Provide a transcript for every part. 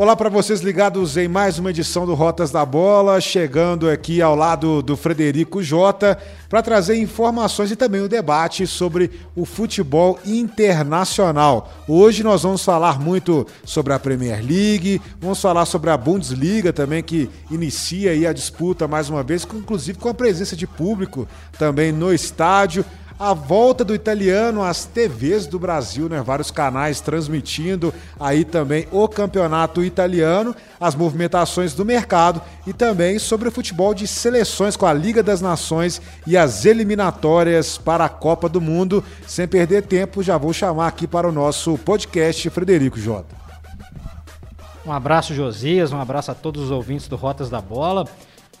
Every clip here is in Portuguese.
Olá para vocês ligados em mais uma edição do Rotas da Bola, chegando aqui ao lado do Frederico Jota para trazer informações e também o debate sobre o futebol internacional. Hoje nós vamos falar muito sobre a Premier League, vamos falar sobre a Bundesliga também que inicia aí a disputa mais uma vez, inclusive com a presença de público também no estádio a volta do italiano às TVs do Brasil, né? Vários canais transmitindo aí também o campeonato italiano, as movimentações do mercado e também sobre o futebol de seleções com a Liga das Nações e as eliminatórias para a Copa do Mundo. Sem perder tempo, já vou chamar aqui para o nosso podcast Frederico Jota. Um abraço, Josias, um abraço a todos os ouvintes do Rotas da Bola.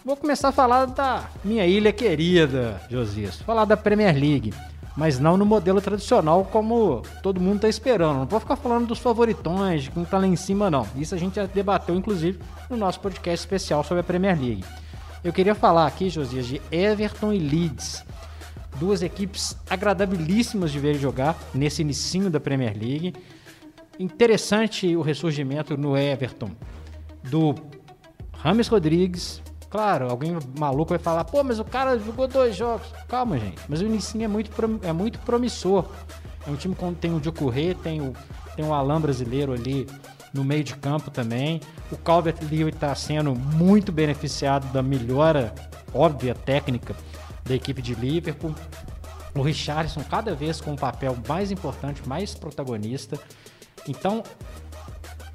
Vou começar a falar da minha ilha querida, Josias. Falar da Premier League. Mas não no modelo tradicional como todo mundo está esperando. Não vou ficar falando dos favoritões, de quem está lá em cima, não. Isso a gente já debateu, inclusive, no nosso podcast especial sobre a Premier League. Eu queria falar aqui, Josias, de Everton e Leeds. Duas equipes agradabilíssimas de ver jogar nesse inicinho da Premier League. Interessante o ressurgimento no Everton do Rames Rodrigues, Claro, alguém maluco vai falar, pô, mas o cara jogou dois jogos. Calma, gente. Mas o Inicinho é muito, é muito promissor. É um time que tem o Diocorrê, tem o, tem o Alan brasileiro ali no meio de campo também. O Calvert-Lewin está sendo muito beneficiado da melhora óbvia técnica da equipe de Liverpool. O Richardson cada vez com um papel mais importante, mais protagonista. Então,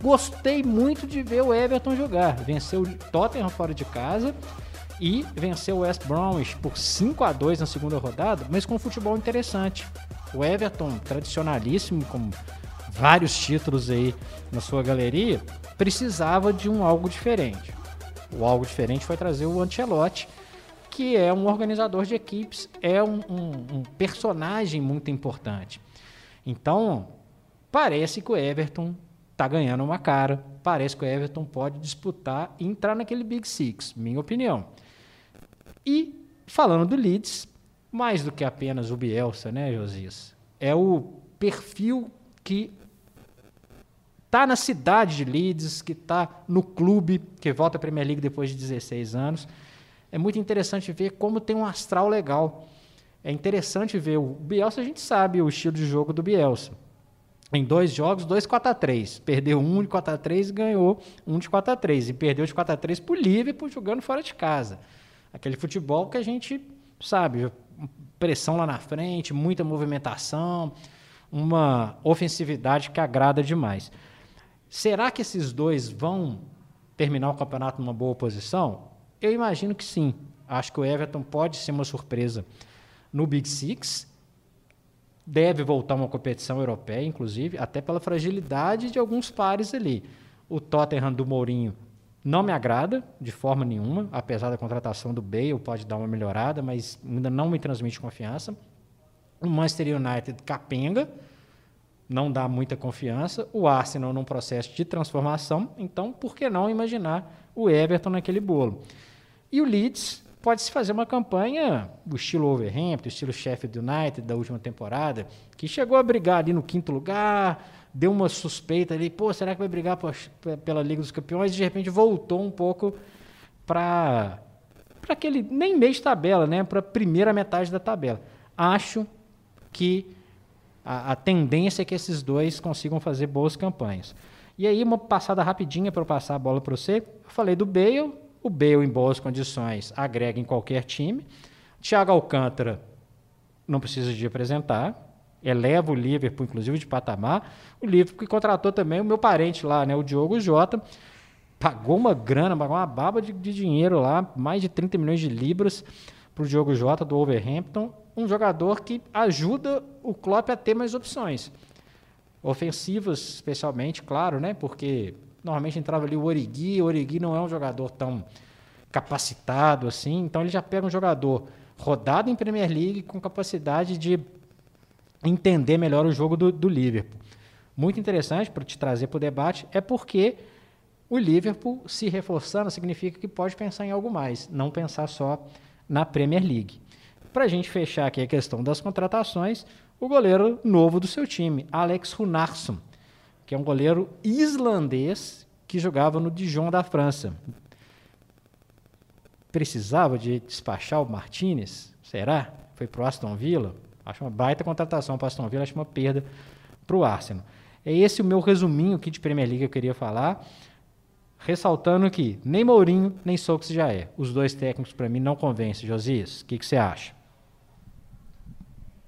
Gostei muito de ver o Everton jogar. Venceu o Tottenham fora de casa e venceu o West Bromwich por 5 a 2 na segunda rodada, mas com um futebol interessante. O Everton, tradicionalíssimo, com vários títulos aí na sua galeria, precisava de um algo diferente. O algo diferente foi trazer o Ancelotti, que é um organizador de equipes, é um, um, um personagem muito importante. Então, parece que o Everton tá ganhando uma cara. Parece que o Everton pode disputar e entrar naquele Big Six, minha opinião. E falando do Leeds, mais do que apenas o Bielsa, né, Josias? É o perfil que tá na cidade de Leeds, que tá no clube, que volta à Premier League depois de 16 anos. É muito interessante ver como tem um astral legal. É interessante ver o Bielsa, a gente sabe o estilo de jogo do Bielsa em dois jogos, dois 4 a 3 Perdeu um de 4 a 3 e ganhou um de 4 a 3 E perdeu de 4 a 3 para o Liverpool jogando fora de casa. Aquele futebol que a gente sabe, pressão lá na frente, muita movimentação, uma ofensividade que agrada demais. Será que esses dois vão terminar o campeonato numa boa posição? Eu imagino que sim. Acho que o Everton pode ser uma surpresa no Big Six deve voltar uma competição europeia, inclusive, até pela fragilidade de alguns pares ali. O Tottenham do Mourinho não me agrada de forma nenhuma, apesar da contratação do Bale, pode dar uma melhorada, mas ainda não me transmite confiança. O Manchester United capenga, não dá muita confiança. O Arsenal num processo de transformação, então por que não imaginar o Everton naquele bolo? E o Leeds pode-se fazer uma campanha do estilo Overhampton, estilo Sheffield United da última temporada, que chegou a brigar ali no quinto lugar, deu uma suspeita ali, pô, será que vai brigar pela Liga dos Campeões? E de repente voltou um pouco para para aquele nem meio de tabela, né, para a primeira metade da tabela. Acho que a, a tendência é que esses dois consigam fazer boas campanhas. E aí uma passada rapidinha para eu passar a bola para você. Eu falei do Bale, o Bale, em boas condições, agrega em qualquer time. Thiago Alcântara não precisa de apresentar, eleva o Liverpool, inclusive, de patamar. O Liverpool que contratou também o meu parente lá, né, o Diogo Jota, pagou uma grana, pagou uma baba de, de dinheiro lá, mais de 30 milhões de libras para o Diogo Jota do Wolverhampton, um jogador que ajuda o Klopp a ter mais opções. Ofensivas, especialmente, claro, né? Porque Normalmente entrava ali o Origui, o Origui não é um jogador tão capacitado assim, então ele já pega um jogador rodado em Premier League com capacidade de entender melhor o jogo do, do Liverpool. Muito interessante para te trazer para o debate é porque o Liverpool se reforçando significa que pode pensar em algo mais, não pensar só na Premier League. Para a gente fechar aqui a questão das contratações, o goleiro novo do seu time, Alex Runarsson que é um goleiro islandês que jogava no Dijon da França. Precisava de despachar o Martinez? Será? Foi para o Aston Villa? Acho uma baita contratação para o Aston Villa, acho uma perda para o Arsenal. É esse o meu resuminho aqui de Premier League que eu queria falar. Ressaltando que nem Mourinho, nem Sokes já é. Os dois técnicos, para mim, não convencem. Josias, o que, que você acha?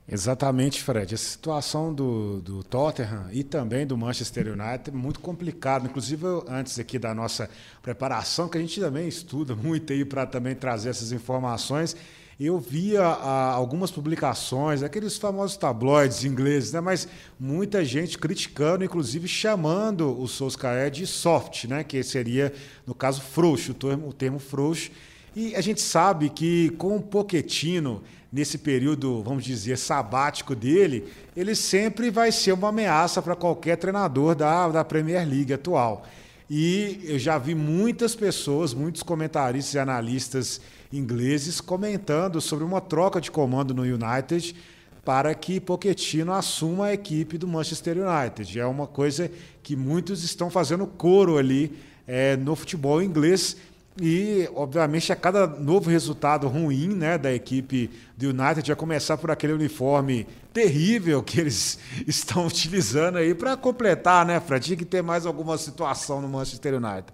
Exatamente, Fred. A situação do, do Tottenham e também do Manchester United é muito complicada. Inclusive, antes aqui da nossa preparação, que a gente também estuda muito aí para também trazer essas informações, eu via ah, algumas publicações, aqueles famosos tabloides ingleses, né? mas muita gente criticando, inclusive chamando o Solskjaer de soft, né? que seria, no caso, frouxo, o termo, o termo frouxo. E a gente sabe que com o Pochettino nesse período, vamos dizer, sabático dele, ele sempre vai ser uma ameaça para qualquer treinador da, da Premier League atual. E eu já vi muitas pessoas, muitos comentaristas e analistas ingleses comentando sobre uma troca de comando no United para que Pochettino assuma a equipe do Manchester United. É uma coisa que muitos estão fazendo coro ali é, no futebol inglês e, obviamente, a cada novo resultado ruim né, da equipe do United, vai começar por aquele uniforme terrível que eles estão utilizando aí para completar, né, Fred? Tinha que ter mais alguma situação no Manchester United.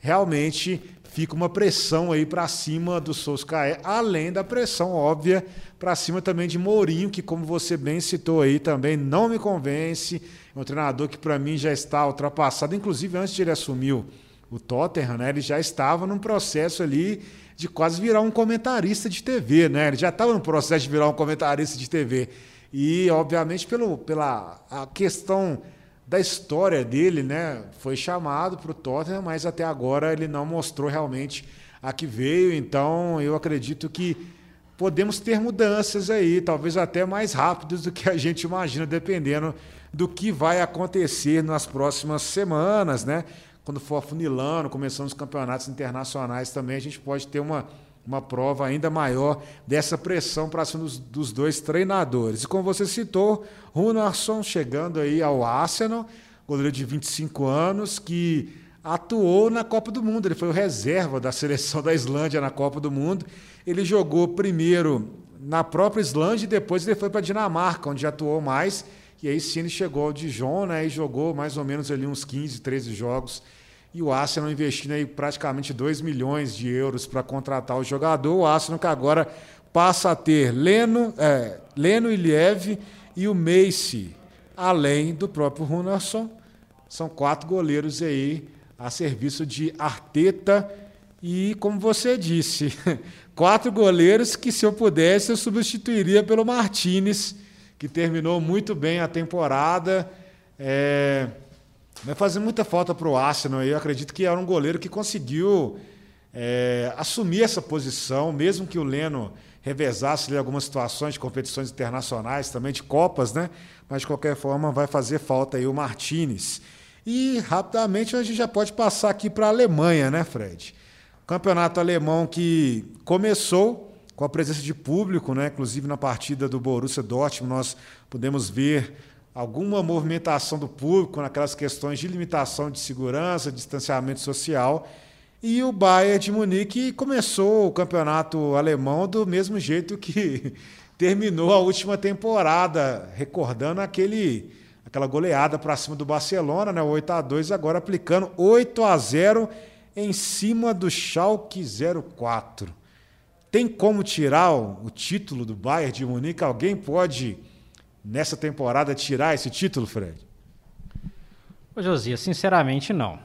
Realmente fica uma pressão aí para cima do Solskjaer, além da pressão óbvia para cima também de Mourinho, que, como você bem citou aí, também não me convence. É um treinador que, para mim, já está ultrapassado, inclusive antes de ele assumir o Tottenham, né, ele já estava num processo ali de quase virar um comentarista de TV, né? Ele já estava no processo de virar um comentarista de TV. E, obviamente, pelo, pela a questão da história dele, né? Foi chamado para o Tottenham, mas até agora ele não mostrou realmente a que veio. Então, eu acredito que podemos ter mudanças aí, talvez até mais rápidas do que a gente imagina, dependendo do que vai acontecer nas próximas semanas, né? Quando for afunilando, começando os campeonatos internacionais também, a gente pode ter uma, uma prova ainda maior dessa pressão para cima dos, dos, dois treinadores. E como você citou, Runarsson chegando aí ao Arsenal, goleiro de 25 anos, que atuou na Copa do Mundo. Ele foi o reserva da seleção da Islândia na Copa do Mundo. Ele jogou primeiro na própria Islândia e depois ele foi para a Dinamarca, onde atuou mais. E aí sim ele chegou ao Dijon né, e jogou mais ou menos ali uns 15, 13 jogos e o Arsenal investindo aí praticamente 2 milhões de euros para contratar o jogador. O Arsenal que agora passa a ter Leno, é, Leno Iliev e o Macy, além do próprio Runarsson. São quatro goleiros aí a serviço de Arteta. E, como você disse, quatro goleiros que, se eu pudesse, eu substituiria pelo Martinez, que terminou muito bem a temporada. É Vai fazer muita falta para o Arsenal. Eu acredito que era um goleiro que conseguiu é, assumir essa posição, mesmo que o Leno revezasse ali algumas situações de competições internacionais, também de Copas, né? Mas de qualquer forma vai fazer falta aí o Martinez. E rapidamente a gente já pode passar aqui para a Alemanha, né, Fred? Campeonato alemão que começou com a presença de público, né? Inclusive na partida do Borussia Dortmund nós podemos ver alguma movimentação do público naquelas questões de limitação de segurança, distanciamento social. E o Bayern de Munique começou o campeonato alemão do mesmo jeito que terminou a última temporada, recordando aquele aquela goleada para cima do Barcelona, né, 8 a 2, agora aplicando 8 a 0 em cima do Schalke 04. Tem como tirar o título do Bayern de Munique? Alguém pode nessa temporada tirar esse título, Fred? Ô, Josias, sinceramente não.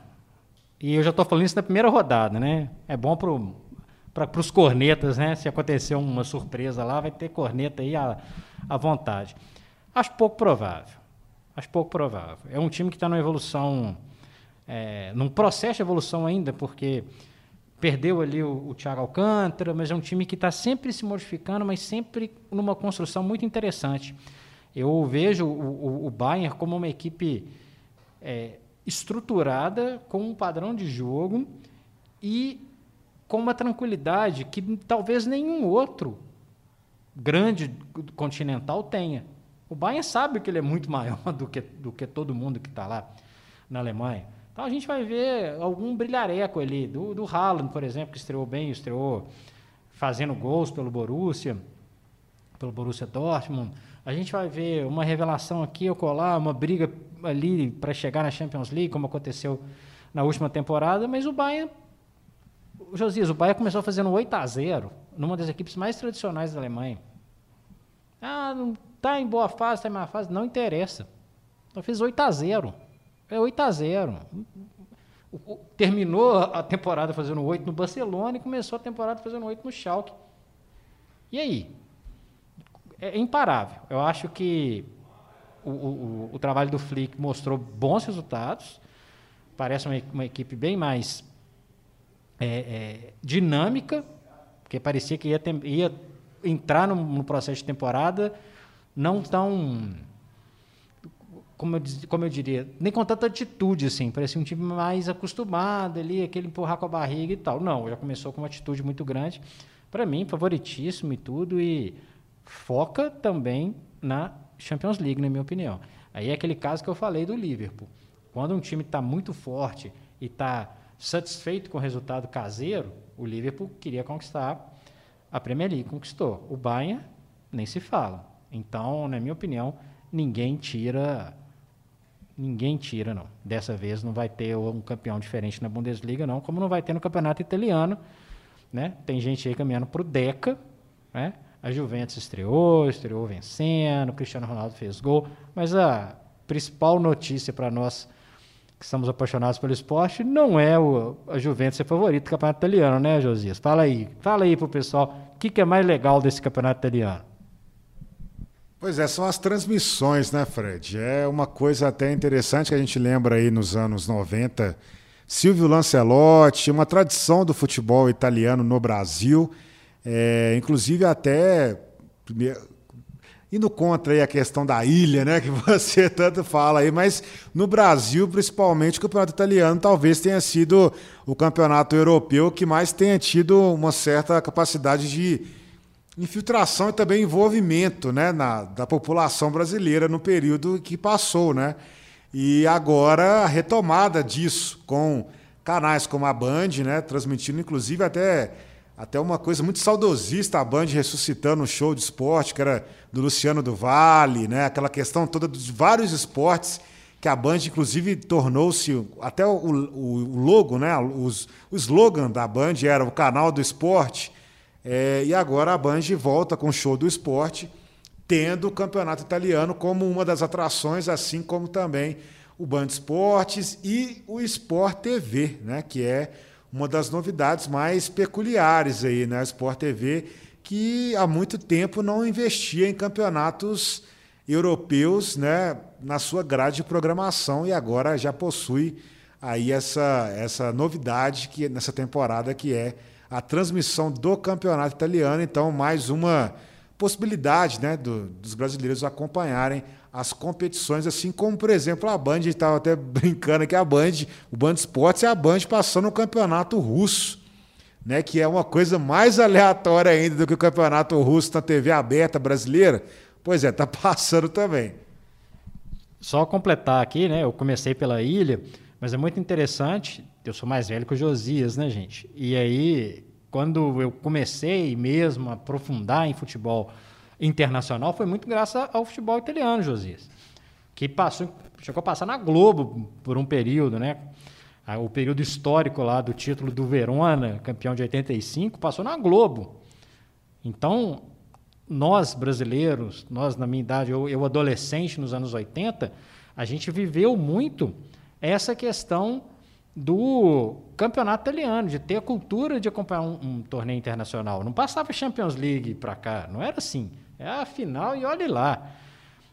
E eu já estou falando isso na primeira rodada, né? É bom para os cornetas, né? Se acontecer uma surpresa lá, vai ter corneta aí à, à vontade. Acho pouco provável. Acho pouco provável. É um time que está numa evolução, é, num processo de evolução ainda, porque perdeu ali o, o Thiago Alcântara, mas é um time que está sempre se modificando, mas sempre numa construção muito interessante. Eu vejo o, o, o Bayern como uma equipe é, estruturada, com um padrão de jogo e com uma tranquilidade que talvez nenhum outro grande continental tenha. O Bayern sabe que ele é muito maior do que, do que todo mundo que está lá na Alemanha. Então a gente vai ver algum brilhareco ali, do, do Haaland, por exemplo, que estreou bem, estreou fazendo gols pelo Borussia, pelo Borussia Dortmund. A gente vai ver uma revelação aqui ou colar, uma briga ali para chegar na Champions League, como aconteceu na última temporada, mas o Bayern, o Josias, o Bayern começou fazendo 8 a 0 numa das equipes mais tradicionais da Alemanha. Ah, não está em boa fase, está em má fase, não interessa. Então fez 8 a 0 É 8 a 0 Terminou a temporada fazendo 8 no Barcelona e começou a temporada fazendo 8 no Schalke. E aí? É imparável. Eu acho que o, o, o, trabalho do Flick mostrou bons resultados. Parece uma, uma equipe bem mais é, é, dinâmica, porque parecia que ia, ter, ia entrar no, no, processo de temporada não tão. Como eu, como eu diria, nem com tanta atitude, assim. Parecia um time mais acostumado ali, aquele empurrar com a barriga e tal. Não, já começou com uma atitude muito grande. Para mim, favoritíssimo e tudo. E foca também na Champions League, na minha opinião. Aí é aquele caso que eu falei do Liverpool. Quando um time está muito forte e está satisfeito com o resultado caseiro, o Liverpool queria conquistar a Premier League, conquistou. O Bayern nem se fala. Então, na minha opinião, ninguém tira ninguém tira não. Dessa vez não vai ter um campeão diferente na Bundesliga não, como não vai ter no campeonato italiano, né? Tem gente aí caminhando para o Deca, né? A Juventus estreou, estreou vencendo, Cristiano Ronaldo fez gol, mas a principal notícia para nós que estamos apaixonados pelo esporte não é o, a Juventus ser favorito do campeonato italiano, né, Josias? Fala aí, fala aí pro pessoal, o que, que é mais legal desse campeonato italiano? Pois é, são as transmissões, né, Fred? É uma coisa até interessante que a gente lembra aí nos anos 90. Silvio Lancelotti, uma tradição do futebol italiano no Brasil. É, inclusive até indo contra aí a questão da ilha, né, que você tanto fala aí, mas no Brasil, principalmente, o campeonato italiano talvez tenha sido o campeonato europeu que mais tenha tido uma certa capacidade de infiltração e também envolvimento, né, na, da população brasileira no período que passou, né? E agora a retomada disso com canais como a Band, né, transmitindo inclusive até até uma coisa muito saudosista, a Band ressuscitando um show de esporte, que era do Luciano do Vale, né? aquela questão toda dos vários esportes que a Band, inclusive, tornou-se. Até o, o, logo, né? Os, o slogan da Band era o canal do esporte. É, e agora a Band volta com o show do esporte, tendo o campeonato italiano como uma das atrações, assim como também o Band Esportes e o Sport TV, né? que é uma das novidades mais peculiares aí, né? A Sport TV, que há muito tempo não investia em campeonatos europeus, né, na sua grade de programação e agora já possui aí essa, essa novidade que nessa temporada que é a transmissão do campeonato italiano, então mais uma possibilidade, né, do, dos brasileiros acompanharem as competições, assim como, por exemplo, a Band, estava até brincando que a Band, o Band Esportes é a Band passando o campeonato russo, né, que é uma coisa mais aleatória ainda do que o campeonato russo na TV aberta brasileira. Pois é, tá passando também. Só completar aqui, né? Eu comecei pela ilha, mas é muito interessante. Eu sou mais velho que o Josias, né, gente? E aí, quando eu comecei mesmo a aprofundar em futebol internacional foi muito graças ao futebol italiano, Josias. Que passou, chegou a passar na Globo por um período, né? O período histórico lá do título do Verona, campeão de 85, passou na Globo. Então, nós brasileiros, nós na minha idade, eu, eu adolescente nos anos 80, a gente viveu muito essa questão do campeonato italiano, de ter a cultura de acompanhar um, um torneio internacional. Não passava Champions League para cá, não era assim. É a final e olhe lá.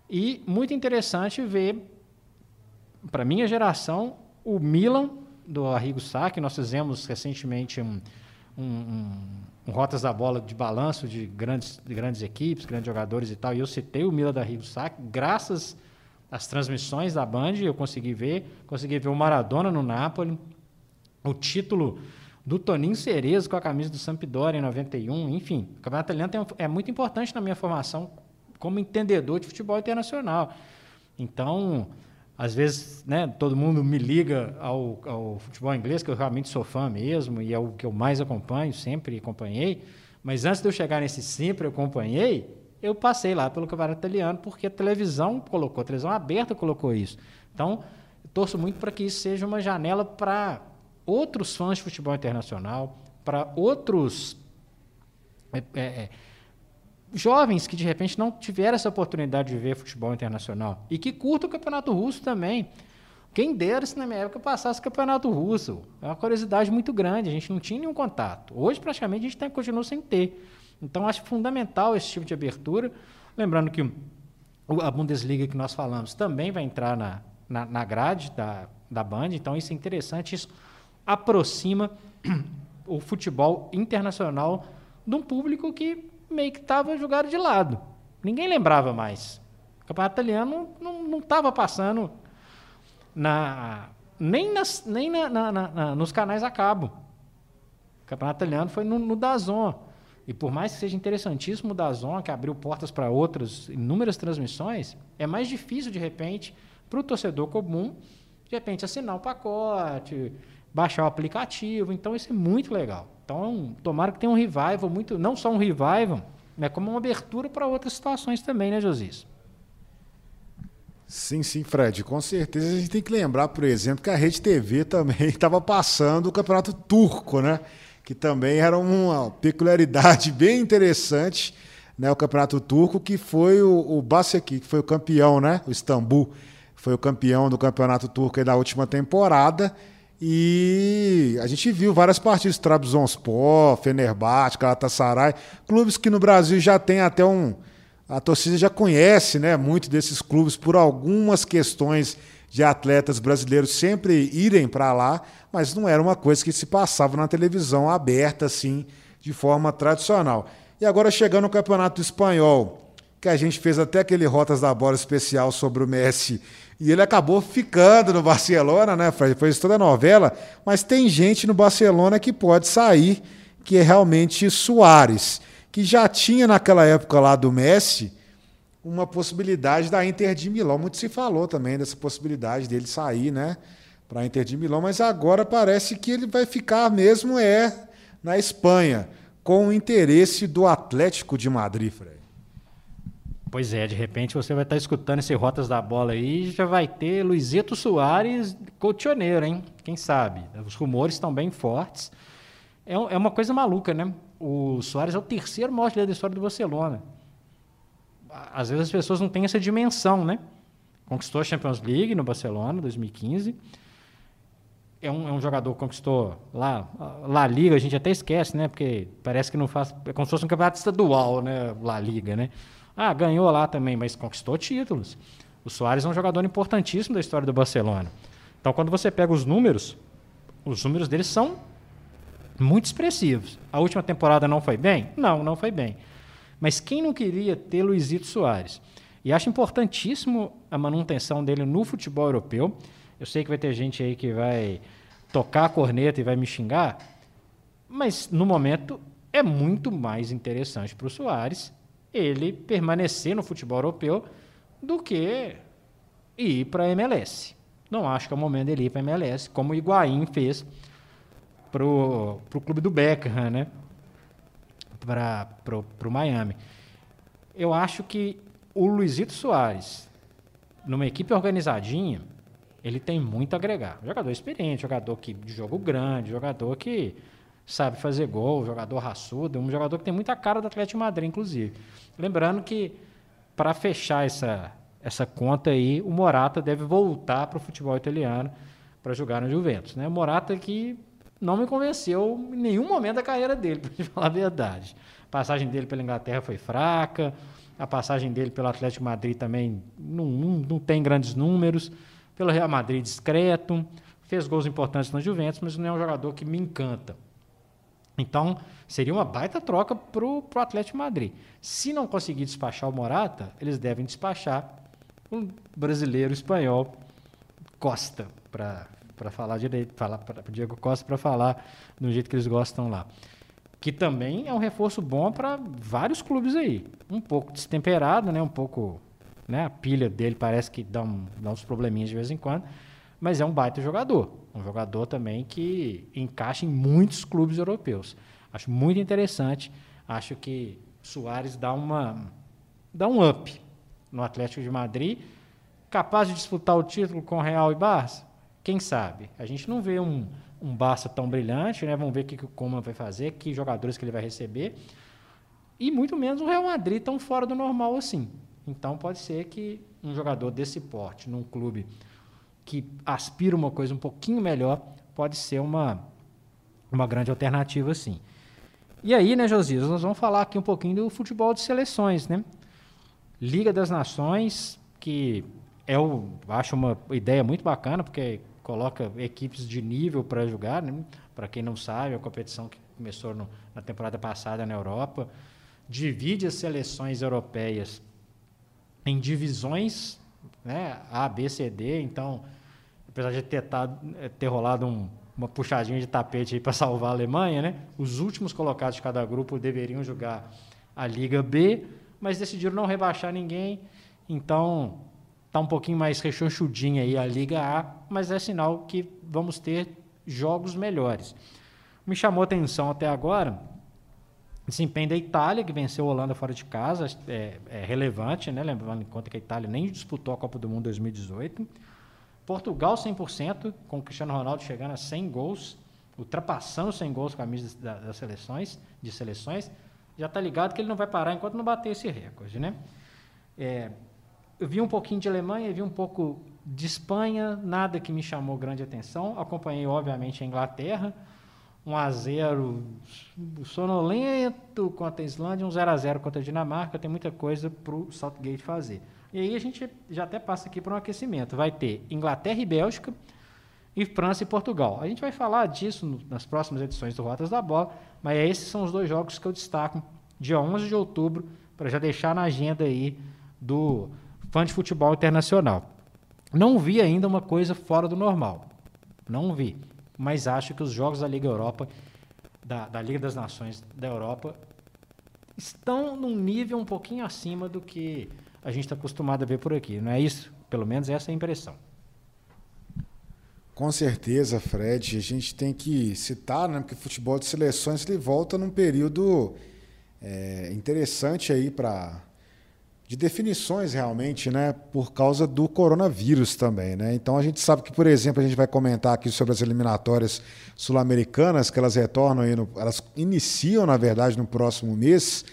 E muito interessante ver, para minha geração, o Milan do Arrigo Sá, que nós fizemos recentemente um, um, um, Rotas da Bola de balanço de grandes, de grandes equipes, grandes jogadores e tal. E eu citei o Milan do Arrigo Sá, graças às transmissões da Band, eu consegui ver, consegui ver o Maradona no Napoli, o título do Toninho Cerezo com a camisa do Sampdoria em 91, enfim. O Campeonato Italiano é muito importante na minha formação como entendedor de futebol internacional. Então, às vezes, né, todo mundo me liga ao, ao, futebol inglês, que eu realmente sou fã mesmo, e é o que eu mais acompanho, sempre acompanhei. Mas antes de eu chegar nesse sempre acompanhei, eu passei lá pelo campeonato italiano, porque a televisão colocou, a televisão aberta colocou isso. Então, torço muito para que isso seja uma janela para outros fãs de futebol internacional, para outros é, é, é, jovens que de repente não tiveram essa oportunidade de ver futebol internacional e que curtam o campeonato russo também. Quem dera se na minha época passasse o campeonato russo. É uma curiosidade muito grande, a gente não tinha nenhum contato. Hoje, praticamente, a gente tem, continua sem ter. Então, acho fundamental esse tipo de abertura. Lembrando que a Bundesliga que nós falamos também vai entrar na, na, na grade da, da Band, então isso é interessante, isso aproxima o futebol internacional de um público que meio que estava jogado de lado. Ninguém lembrava mais. O campeonato italiano não estava passando na, nem, nas, nem na, na, na, nos canais a cabo. O campeonato italiano foi no, no Dazon. E por mais que seja interessantíssimo o Dazon, que abriu portas para outras inúmeras transmissões, é mais difícil, de repente, para o torcedor comum, de repente, assinar o pacote, baixar o aplicativo. Então, isso é muito legal. Então, tomara que tenha um revival, muito, não só um revival, mas como uma abertura para outras situações também, né, Josias? Sim, sim, Fred. Com certeza a gente tem que lembrar, por exemplo, que a Rede TV também estava passando o Campeonato Turco, né? Que também era uma peculiaridade bem interessante, né? O Campeonato Turco, que foi o, o Baseki, que foi o campeão, né? O Istambul foi o campeão do Campeonato Turco da última temporada e a gente viu várias partidas, Trabzonspor, Fenerbahçe, Galatasaray, clubes que no Brasil já tem até um... A torcida já conhece né, muito desses clubes por algumas questões de atletas brasileiros sempre irem para lá, mas não era uma coisa que se passava na televisão aberta assim, de forma tradicional. E agora chegando no Campeonato Espanhol, que a gente fez até aquele Rotas da Bola especial sobre o Messi e ele acabou ficando no Barcelona, né, Fred? Foi toda a novela. Mas tem gente no Barcelona que pode sair, que é realmente Soares, que já tinha naquela época lá do Messi uma possibilidade da Inter de Milão. Muito se falou também dessa possibilidade dele sair, né, para a Inter de Milão. Mas agora parece que ele vai ficar mesmo é na Espanha, com o interesse do Atlético de Madrid, Fred. Pois é, de repente você vai estar escutando esse Rotas da Bola aí e já vai ter Luizito Soares colchoneiro, hein? Quem sabe? Os rumores estão bem fortes. É, é uma coisa maluca, né? O Soares é o terceiro maior da história do Barcelona. Às vezes as pessoas não têm essa dimensão, né? Conquistou a Champions League no Barcelona, 2015. É um, é um jogador que conquistou lá, La Liga, a gente até esquece, né? Porque parece que não faz. É como se fosse um campeonato estadual, né? La Liga, né? Ah, ganhou lá também, mas conquistou títulos. O Soares é um jogador importantíssimo da história do Barcelona. Então, quando você pega os números, os números dele são muito expressivos. A última temporada não foi bem? Não, não foi bem. Mas quem não queria ter Luizito Soares? E acho importantíssimo a manutenção dele no futebol europeu. Eu sei que vai ter gente aí que vai tocar a corneta e vai me xingar, mas no momento é muito mais interessante para o Soares ele permanecer no futebol europeu do que ir para a MLS. Não acho que é o momento dele ir para a MLS, como o Higuaín fez para o clube do Beckham, né? Para o Miami. Eu acho que o Luizito Soares, numa equipe organizadinha, ele tem muito a agregar. Jogador experiente, jogador que, de jogo grande, jogador que sabe fazer gol, jogador raçudo, um jogador que tem muita cara do Atlético Madrid, inclusive. Lembrando que para fechar essa, essa conta aí, o Morata deve voltar para o futebol italiano para jogar no Juventus. Né? O Morata que não me convenceu em nenhum momento da carreira dele, para falar a verdade. A passagem dele pela Inglaterra foi fraca, a passagem dele pelo Atlético Madrid também não, não, não tem grandes números, pelo Real Madrid discreto, fez gols importantes na Juventus, mas não é um jogador que me encanta. Então, seria uma baita troca para o Atlético Madrid. Se não conseguir despachar o Morata, eles devem despachar um brasileiro espanhol, Costa, para falar direito, falar para Diego Costa para falar do jeito que eles gostam lá. Que também é um reforço bom para vários clubes aí. Um pouco destemperado, né? um pouco né? A pilha dele parece que dá, um, dá uns probleminhas de vez em quando, mas é um baita jogador. Um jogador também que encaixa em muitos clubes europeus. Acho muito interessante. Acho que Soares dá uma dá um up no Atlético de Madrid, capaz de disputar o título com Real e Barça. Quem sabe? A gente não vê um, um Barça tão brilhante, né? Vamos ver o que, que o Coman vai fazer, que jogadores que ele vai receber. E muito menos o Real Madrid tão fora do normal assim. Então pode ser que um jogador desse porte, num clube que aspira uma coisa um pouquinho melhor, pode ser uma, uma grande alternativa, sim. E aí, né, Josias, nós vamos falar aqui um pouquinho do futebol de seleções, né? Liga das Nações, que eu acho uma ideia muito bacana, porque coloca equipes de nível para jogar, né? Para quem não sabe, a competição que começou no, na temporada passada na Europa, divide as seleções europeias em divisões, né? A, B, C, D. Então, apesar de ter, tado, eh, ter rolado um, uma puxadinha de tapete para salvar a Alemanha, né? Os últimos colocados de cada grupo deveriam jogar a Liga B, mas decidiram não rebaixar ninguém. Então, tá um pouquinho mais rechonchudinha aí a Liga A, mas é sinal que vamos ter jogos melhores. Me chamou atenção até agora desempenho da Itália, que venceu a Holanda fora de casa, é, é relevante, né? lembrando em conta que a Itália nem disputou a Copa do Mundo 2018. Portugal 100%, com o Cristiano Ronaldo chegando a 100 gols, ultrapassando 100 gols com a camisa das seleções, de seleções. Já está ligado que ele não vai parar enquanto não bater esse recorde. Né? É, eu vi um pouquinho de Alemanha, vi um pouco de Espanha, nada que me chamou grande atenção. Acompanhei, obviamente, a Inglaterra, 1 a 0 sonolento contra a Islândia, um 0 a 0 contra a Dinamarca. Tem muita coisa para o Southgate fazer. E aí a gente já até passa aqui para um aquecimento. Vai ter Inglaterra e Bélgica e França e Portugal. A gente vai falar disso nas próximas edições do Rotas da Bola, mas esses são os dois jogos que eu destaco dia 11 de outubro para já deixar na agenda aí do fã de futebol internacional. Não vi ainda uma coisa fora do normal. Não vi. Mas acho que os jogos da Liga Europa, da, da Liga das Nações da Europa, estão num nível um pouquinho acima do que a gente está acostumado a ver por aqui. Não é isso? Pelo menos essa é a impressão. Com certeza, Fred. A gente tem que citar, né, porque o futebol de seleções ele volta num período é, interessante aí para de definições realmente, né, por causa do coronavírus também, né? Então a gente sabe que, por exemplo, a gente vai comentar aqui sobre as eliminatórias sul-americanas que elas retornam aí, no, elas iniciam na verdade no próximo mês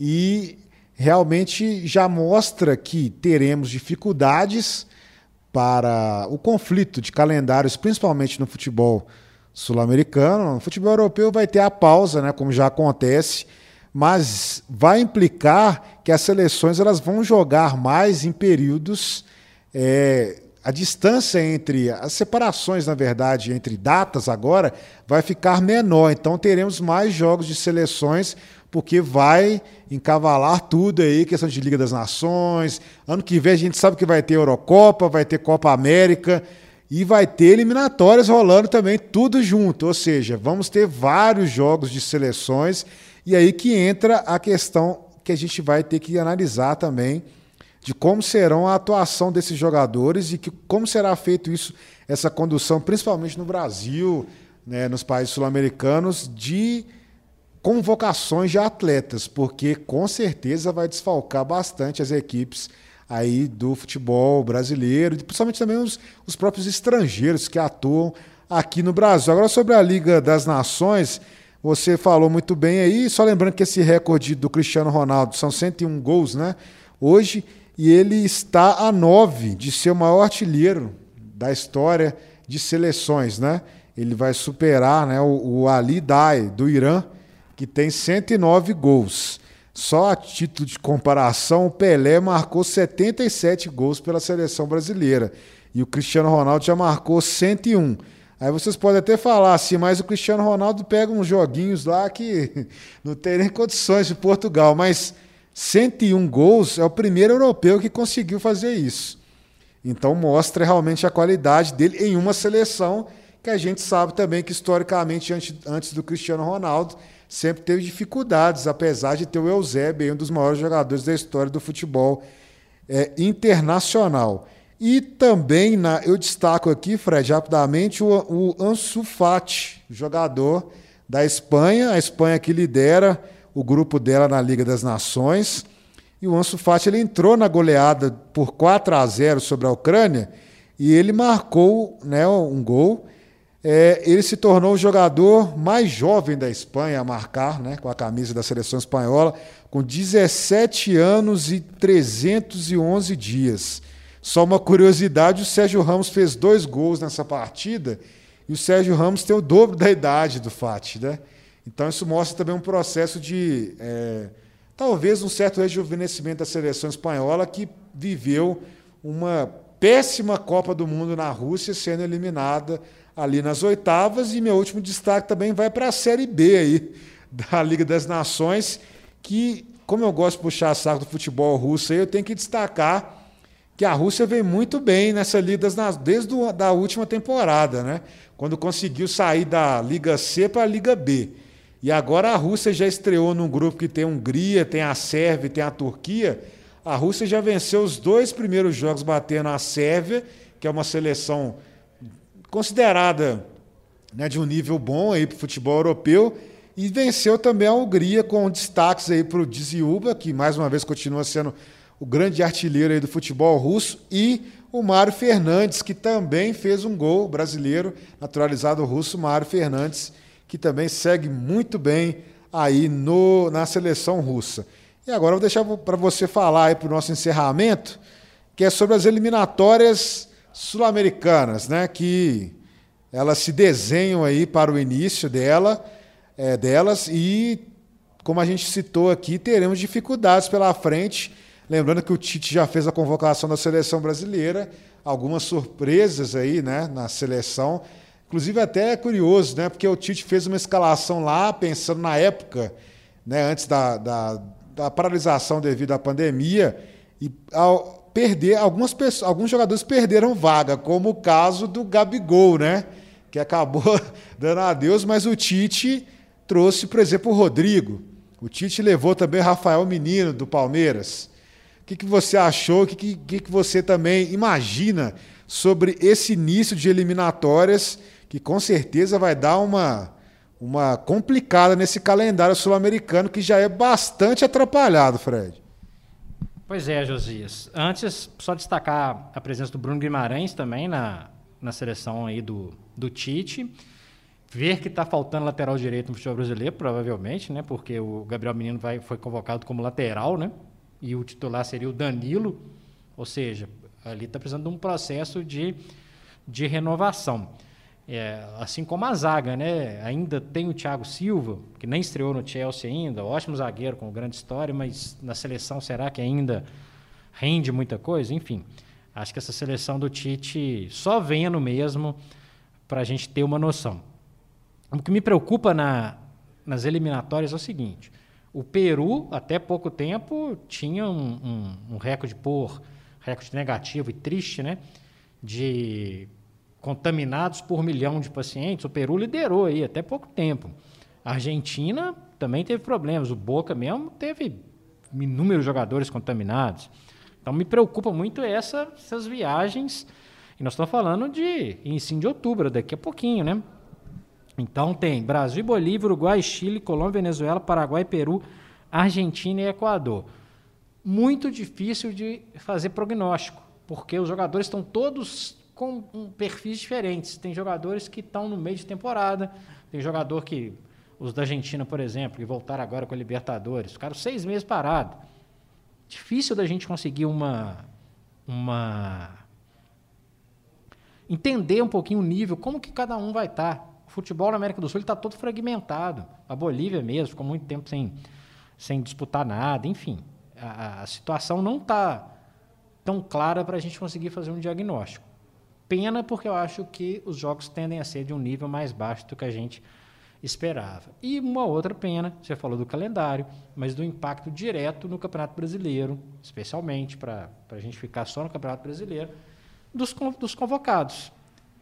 e realmente já mostra que teremos dificuldades para o conflito de calendários, principalmente no futebol sul-americano. No futebol europeu vai ter a pausa, né, como já acontece, mas vai implicar que as seleções elas vão jogar mais em períodos. É, a distância entre as separações, na verdade, entre datas agora vai ficar menor. Então teremos mais jogos de seleções porque vai encavalar tudo aí, questão de Liga das Nações. Ano que vem a gente sabe que vai ter Eurocopa, vai ter Copa América e vai ter eliminatórias rolando também, tudo junto. Ou seja, vamos ter vários jogos de seleções e aí que entra a questão que a gente vai ter que analisar também de como serão a atuação desses jogadores e que, como será feito isso, essa condução, principalmente no Brasil, né, nos países sul-americanos, de convocações de atletas, porque com certeza vai desfalcar bastante as equipes aí do futebol brasileiro, principalmente também os, os próprios estrangeiros que atuam aqui no Brasil. Agora sobre a Liga das Nações, você falou muito bem aí, só lembrando que esse recorde do Cristiano Ronaldo são 101 gols, né? Hoje, e ele está a 9 de ser o maior artilheiro da história de seleções, né? Ele vai superar né, o, o Ali Dai, do Irã, que tem 109 gols. Só a título de comparação, o Pelé marcou 77 gols pela seleção brasileira e o Cristiano Ronaldo já marcou 101. Aí vocês podem até falar assim, mas o Cristiano Ronaldo pega uns joguinhos lá que não tem nem condições de Portugal, mas 101 gols é o primeiro europeu que conseguiu fazer isso. Então mostra realmente a qualidade dele em uma seleção que a gente sabe também que historicamente antes, antes do Cristiano Ronaldo sempre teve dificuldades, apesar de ter o Eusébio, um dos maiores jogadores da história do futebol é, internacional. E também na, eu destaco aqui, Fred, rapidamente, o, o Ansu Fati, jogador da Espanha, a Espanha que lidera o grupo dela na Liga das Nações. E o Ansu Fati ele entrou na goleada por 4 a 0 sobre a Ucrânia e ele marcou né, um gol. É, ele se tornou o jogador mais jovem da Espanha a marcar né, com a camisa da seleção espanhola, com 17 anos e 311 dias. Só uma curiosidade: o Sérgio Ramos fez dois gols nessa partida e o Sérgio Ramos tem o dobro da idade do Fati. Né? Então, isso mostra também um processo de. É, talvez um certo rejuvenescimento da seleção espanhola que viveu uma péssima Copa do Mundo na Rússia, sendo eliminada ali nas oitavas. E meu último destaque também vai para a Série B aí da Liga das Nações, que, como eu gosto de puxar saco do futebol russo, aí, eu tenho que destacar que a Rússia vem muito bem nessa Liga das Nações, desde a última temporada, né? quando conseguiu sair da Liga C para a Liga B. E agora a Rússia já estreou num grupo que tem a Hungria, tem a Sérvia tem a Turquia. A Rússia já venceu os dois primeiros jogos batendo a Sérvia, que é uma seleção considerada né, de um nível bom para o futebol europeu, e venceu também a Hungria com destaques para o Dziuba, que mais uma vez continua sendo o grande artilheiro do futebol russo, e o Mário Fernandes, que também fez um gol brasileiro, naturalizado russo, Mário Fernandes, que também segue muito bem aí no, na seleção russa. E agora eu vou deixar para você falar para o nosso encerramento, que é sobre as eliminatórias sul-americanas, né? Que elas se desenham aí para o início dela, é, delas e, como a gente citou aqui, teremos dificuldades pela frente. Lembrando que o Tite já fez a convocação da seleção brasileira, algumas surpresas aí, né, na seleção. Inclusive, até é curioso, né? Porque o Tite fez uma escalação lá, pensando na época, né, antes da, da, da paralisação devido à pandemia, e ao perder, algumas pessoas, alguns jogadores perderam vaga, como o caso do Gabigol, né? Que acabou dando adeus, mas o Tite trouxe, por exemplo, o Rodrigo. O Tite levou também Rafael Menino, do Palmeiras. O que, que você achou? O que, que, que você também imagina sobre esse início de eliminatórias? que com certeza vai dar uma, uma complicada nesse calendário sul-americano que já é bastante atrapalhado, Fred. Pois é, Josias. Antes, só destacar a presença do Bruno Guimarães também na, na seleção aí do, do Tite. Ver que está faltando lateral direito no futebol brasileiro, provavelmente, né? Porque o Gabriel Menino vai, foi convocado como lateral, né? E o titular seria o Danilo. Ou seja, ali está precisando de um processo de, de renovação. É, assim como a zaga, né? Ainda tem o Thiago Silva, que nem estreou no Chelsea ainda, ótimo zagueiro com grande história, mas na seleção será que ainda rende muita coisa? Enfim, acho que essa seleção do Tite só venha no mesmo para a gente ter uma noção. O que me preocupa na, nas eliminatórias é o seguinte: o Peru, até pouco tempo, tinha um, um, um recorde por recorde negativo e triste, né? De contaminados por milhão de pacientes, o Peru liderou aí até pouco tempo. A Argentina também teve problemas, o Boca mesmo teve inúmeros jogadores contaminados. Então me preocupa muito essa, essas viagens, e nós estamos falando de ensino de outubro, daqui a pouquinho, né? Então tem Brasil, Bolívia, Uruguai, Chile, Colômbia, Venezuela, Paraguai, Peru, Argentina e Equador. Muito difícil de fazer prognóstico, porque os jogadores estão todos com um, perfis diferentes. Tem jogadores que estão no meio de temporada, tem jogador que, os da Argentina, por exemplo, que voltaram agora com a Libertadores, ficaram seis meses parados. Difícil da gente conseguir uma. uma entender um pouquinho o nível, como que cada um vai estar. Tá. O futebol na América do Sul está todo fragmentado. A Bolívia mesmo ficou muito tempo sem, sem disputar nada, enfim. A, a situação não está tão clara para a gente conseguir fazer um diagnóstico. Pena porque eu acho que os jogos tendem a ser de um nível mais baixo do que a gente esperava. E uma outra pena, você falou do calendário, mas do impacto direto no Campeonato Brasileiro, especialmente para a gente ficar só no Campeonato Brasileiro, dos, dos convocados.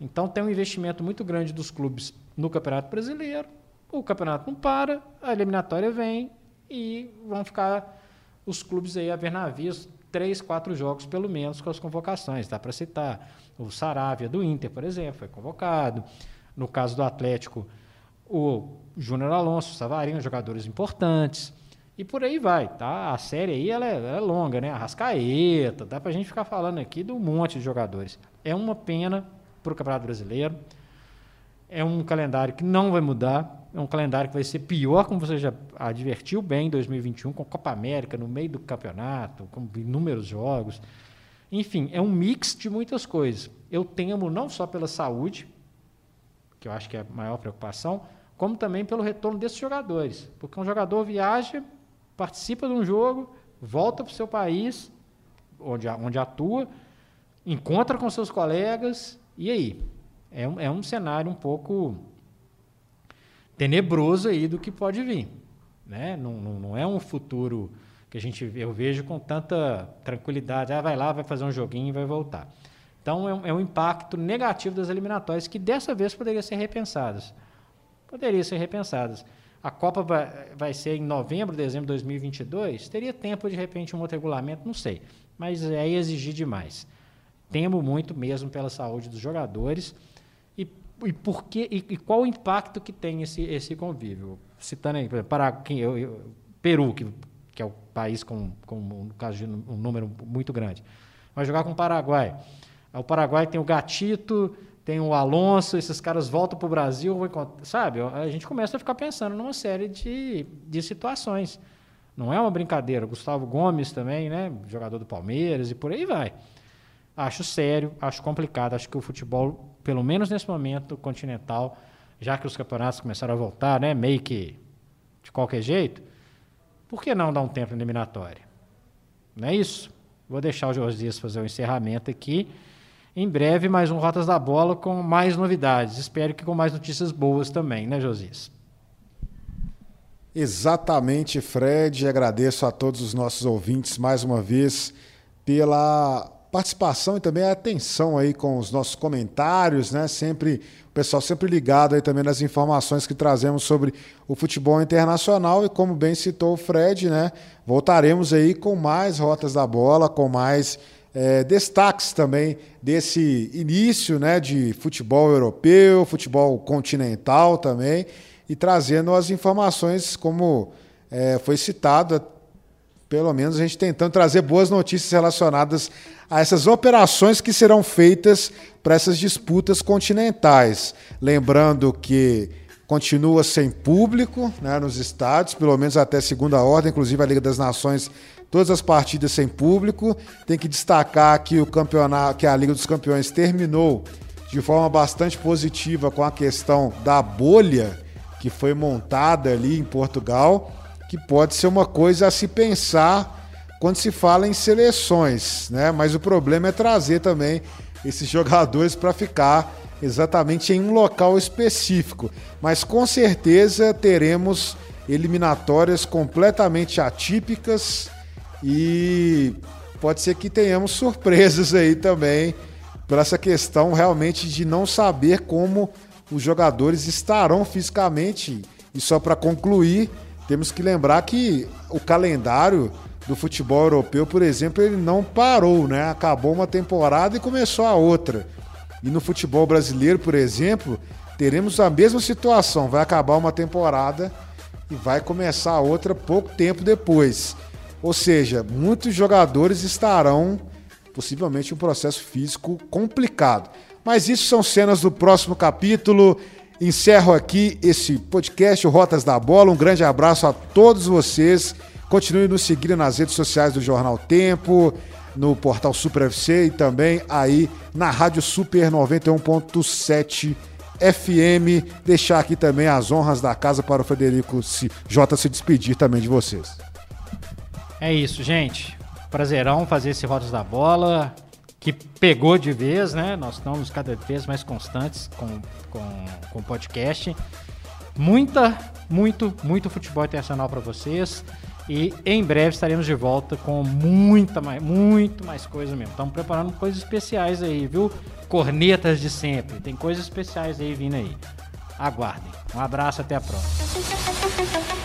Então tem um investimento muito grande dos clubes no Campeonato Brasileiro, o campeonato não para, a eliminatória vem e vão ficar os clubes aí a ver navios três, quatro jogos pelo menos com as convocações. Dá para citar o Saravia do Inter, por exemplo, foi convocado. No caso do Atlético, o Júnior Alonso, o Savarino, jogadores importantes. E por aí vai, tá? A série aí ela é, ela é longa, né? Arrascaeta, dá pra gente ficar falando aqui um monte de jogadores. É uma pena pro Campeonato Brasileiro. É um calendário que não vai mudar. É um calendário que vai ser pior, como você já advertiu bem em 2021, com a Copa América no meio do campeonato, com inúmeros jogos. Enfim, é um mix de muitas coisas. Eu temo não só pela saúde, que eu acho que é a maior preocupação, como também pelo retorno desses jogadores. Porque um jogador viaja, participa de um jogo, volta para o seu país, onde, onde atua, encontra com seus colegas, e aí? É um, é um cenário um pouco tenebroso aí do que pode vir. Né? Não, não, não, é um futuro que a gente eu vejo com tanta tranquilidade. Ah, vai lá, vai fazer um joguinho e vai voltar. Então é um, é um impacto negativo das eliminatórias que dessa vez poderiam ser repensadas. Poderiam ser repensadas. A Copa vai, vai ser em novembro, dezembro de 2022. Teria tempo de repente um outro regulamento, não sei. Mas é exigir demais. Temo muito mesmo pela saúde dos jogadores e, por que, e, e, qual o impacto que tem esse, esse convívio? Citando aí, para quem eu, eu, Peru, que, que é o país com, com, no caso de um número muito grande, vai jogar com o Paraguai. O Paraguai tem o Gatito, tem o Alonso, esses caras voltam para o Brasil, sabe? A gente começa a ficar pensando numa série de, de situações. Não é uma brincadeira. Gustavo Gomes também, né? Jogador do Palmeiras e por aí vai. Acho sério, acho complicado. Acho que o futebol pelo menos nesse momento continental, já que os campeonatos começaram a voltar, né, meio que de qualquer jeito, por que não dar um tempo eliminatório? Não é isso? Vou deixar o Josias fazer o encerramento aqui. Em breve, mais um Rotas da Bola com mais novidades. Espero que com mais notícias boas também, né, Josias? Exatamente, Fred. Agradeço a todos os nossos ouvintes mais uma vez pela participação e também a atenção aí com os nossos comentários, né? Sempre o pessoal sempre ligado aí também nas informações que trazemos sobre o futebol internacional e como bem citou o Fred, né? Voltaremos aí com mais rotas da bola, com mais é, destaques também desse início, né? De futebol europeu, futebol continental também e trazendo as informações como é, foi citado pelo menos a gente tentando trazer boas notícias relacionadas a essas operações que serão feitas para essas disputas continentais. Lembrando que continua sem público né, nos estádios, pelo menos até segunda ordem, inclusive a Liga das Nações, todas as partidas sem público. Tem que destacar que o campeonato, que a Liga dos Campeões terminou de forma bastante positiva com a questão da bolha que foi montada ali em Portugal que pode ser uma coisa a se pensar quando se fala em seleções, né? Mas o problema é trazer também esses jogadores para ficar exatamente em um local específico. Mas com certeza teremos eliminatórias completamente atípicas e pode ser que tenhamos surpresas aí também por essa questão realmente de não saber como os jogadores estarão fisicamente. E só para concluir, temos que lembrar que o calendário do futebol europeu, por exemplo, ele não parou, né? Acabou uma temporada e começou a outra. E no futebol brasileiro, por exemplo, teremos a mesma situação. Vai acabar uma temporada e vai começar outra pouco tempo depois. Ou seja, muitos jogadores estarão possivelmente um processo físico complicado. Mas isso são cenas do próximo capítulo. Encerro aqui esse podcast, Rotas da Bola. Um grande abraço a todos vocês. Continue nos seguindo nas redes sociais do Jornal Tempo, no portal Super FC e também aí na Rádio Super 91.7 FM. Deixar aqui também as honras da casa para o Frederico J se despedir também de vocês. É isso, gente. Prazerão fazer esse Rotas da Bola que pegou de vez, né? Nós estamos cada vez mais constantes com, com, com podcast. Muita, muito, muito futebol internacional para vocês. E em breve estaremos de volta com muita mais, muito mais coisa mesmo. Estamos preparando coisas especiais aí, viu? Cornetas de sempre. Tem coisas especiais aí vindo aí. Aguardem. Um abraço, até a próxima.